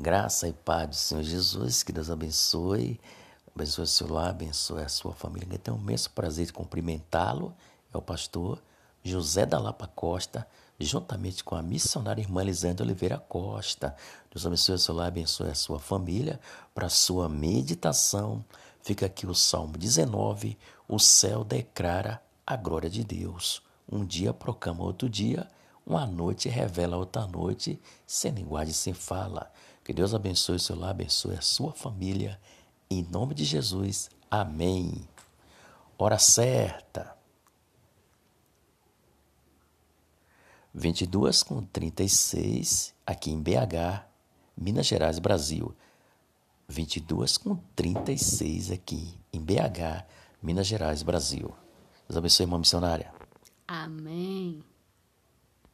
Graça e paz do Senhor Jesus, que Deus abençoe, abençoe o seu lar, abençoe a sua família. Eu tenho um imenso prazer de cumprimentá-lo, é o pastor José da Lapa Costa, juntamente com a missionária irmã Elisandra Oliveira Costa. Deus abençoe o seu lar, abençoe a sua família. Para a sua meditação, fica aqui o Salmo 19, o céu declara a glória de Deus. Um dia proclama outro dia, uma noite revela outra noite, sem linguagem, sem fala. Que Deus abençoe o seu lar, abençoe a sua família. Em nome de Jesus. Amém. Hora certa. 22 com 36, aqui em BH, Minas Gerais, Brasil. 22 com 36 aqui em BH, Minas Gerais, Brasil. Deus abençoe, irmã missionária. Amém.